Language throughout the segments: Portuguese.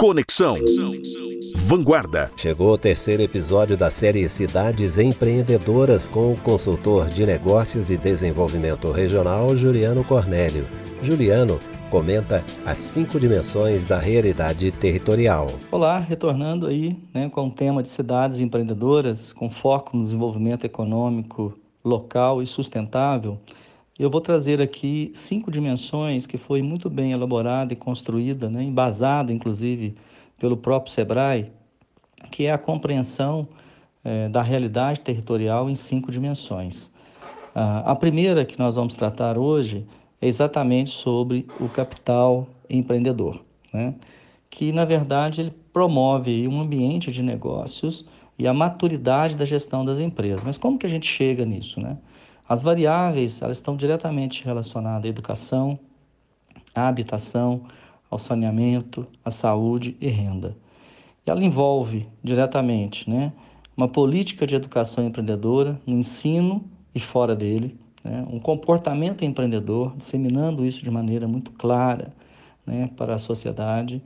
Conexão. Vanguarda. Chegou o terceiro episódio da série Cidades Empreendedoras com o consultor de negócios e desenvolvimento regional Juliano Cornélio. Juliano comenta as cinco dimensões da realidade territorial. Olá, retornando aí né, com o tema de cidades empreendedoras, com foco no desenvolvimento econômico local e sustentável. Eu vou trazer aqui cinco dimensões que foi muito bem elaborada e construída, né, embasada inclusive pelo próprio Sebrae, que é a compreensão é, da realidade territorial em cinco dimensões. Ah, a primeira que nós vamos tratar hoje é exatamente sobre o capital empreendedor, né? que na verdade ele promove um ambiente de negócios e a maturidade da gestão das empresas. Mas como que a gente chega nisso, né? As variáveis elas estão diretamente relacionadas à educação, à habitação, ao saneamento, à saúde e renda. E ela envolve diretamente né, uma política de educação empreendedora no ensino e fora dele, né, um comportamento empreendedor, disseminando isso de maneira muito clara né, para a sociedade,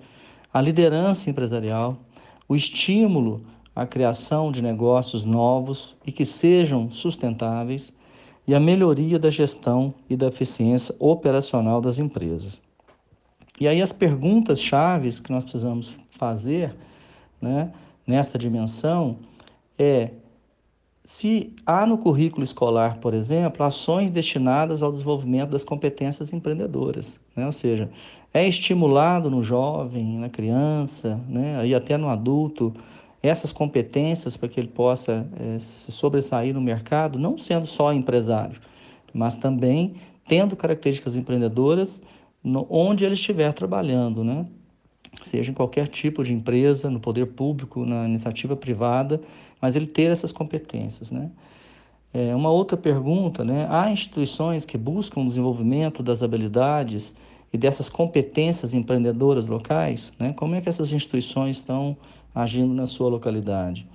a liderança empresarial, o estímulo à criação de negócios novos e que sejam sustentáveis e a melhoria da gestão e da eficiência operacional das empresas. E aí as perguntas chaves que nós precisamos fazer, né, nesta dimensão é se há no currículo escolar, por exemplo, ações destinadas ao desenvolvimento das competências empreendedoras, né? ou seja, é estimulado no jovem, na criança, né? e até no adulto, essas competências para que ele possa é, se sobressair no mercado, não sendo só empresário, mas também tendo características empreendedoras no, onde ele estiver trabalhando, né? seja em qualquer tipo de empresa, no poder público, na iniciativa privada, mas ele ter essas competências. Né? É, uma outra pergunta, né? há instituições que buscam o desenvolvimento das habilidades e dessas competências empreendedoras locais? Né? Como é que essas instituições estão agindo na sua localidade.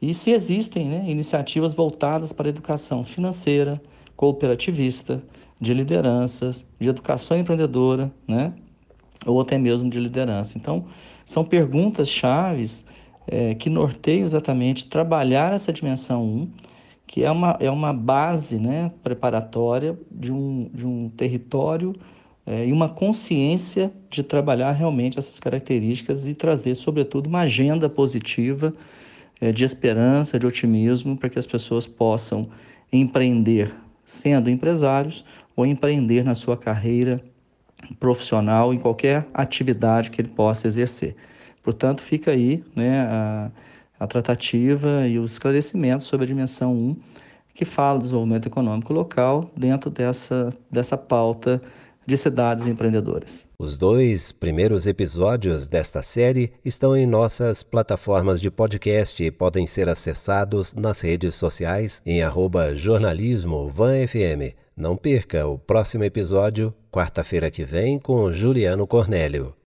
E se existem né, iniciativas voltadas para a educação financeira, cooperativista, de lideranças, de educação empreendedora, né, ou até mesmo de liderança. Então, são perguntas chaves é, que norteiam exatamente trabalhar essa dimensão 1, que é uma, é uma base né, preparatória de um, de um território é, e uma consciência de trabalhar realmente essas características e trazer, sobretudo, uma agenda positiva é, de esperança, de otimismo, para que as pessoas possam empreender sendo empresários ou empreender na sua carreira profissional em qualquer atividade que ele possa exercer. Portanto, fica aí né, a, a tratativa e os esclarecimentos sobre a dimensão 1, que fala do desenvolvimento econômico local dentro dessa, dessa pauta de cidades empreendedoras. Os dois primeiros episódios desta série estão em nossas plataformas de podcast e podem ser acessados nas redes sociais em arroba jornalismo vanfm. Não perca o próximo episódio, quarta-feira que vem, com Juliano Cornélio.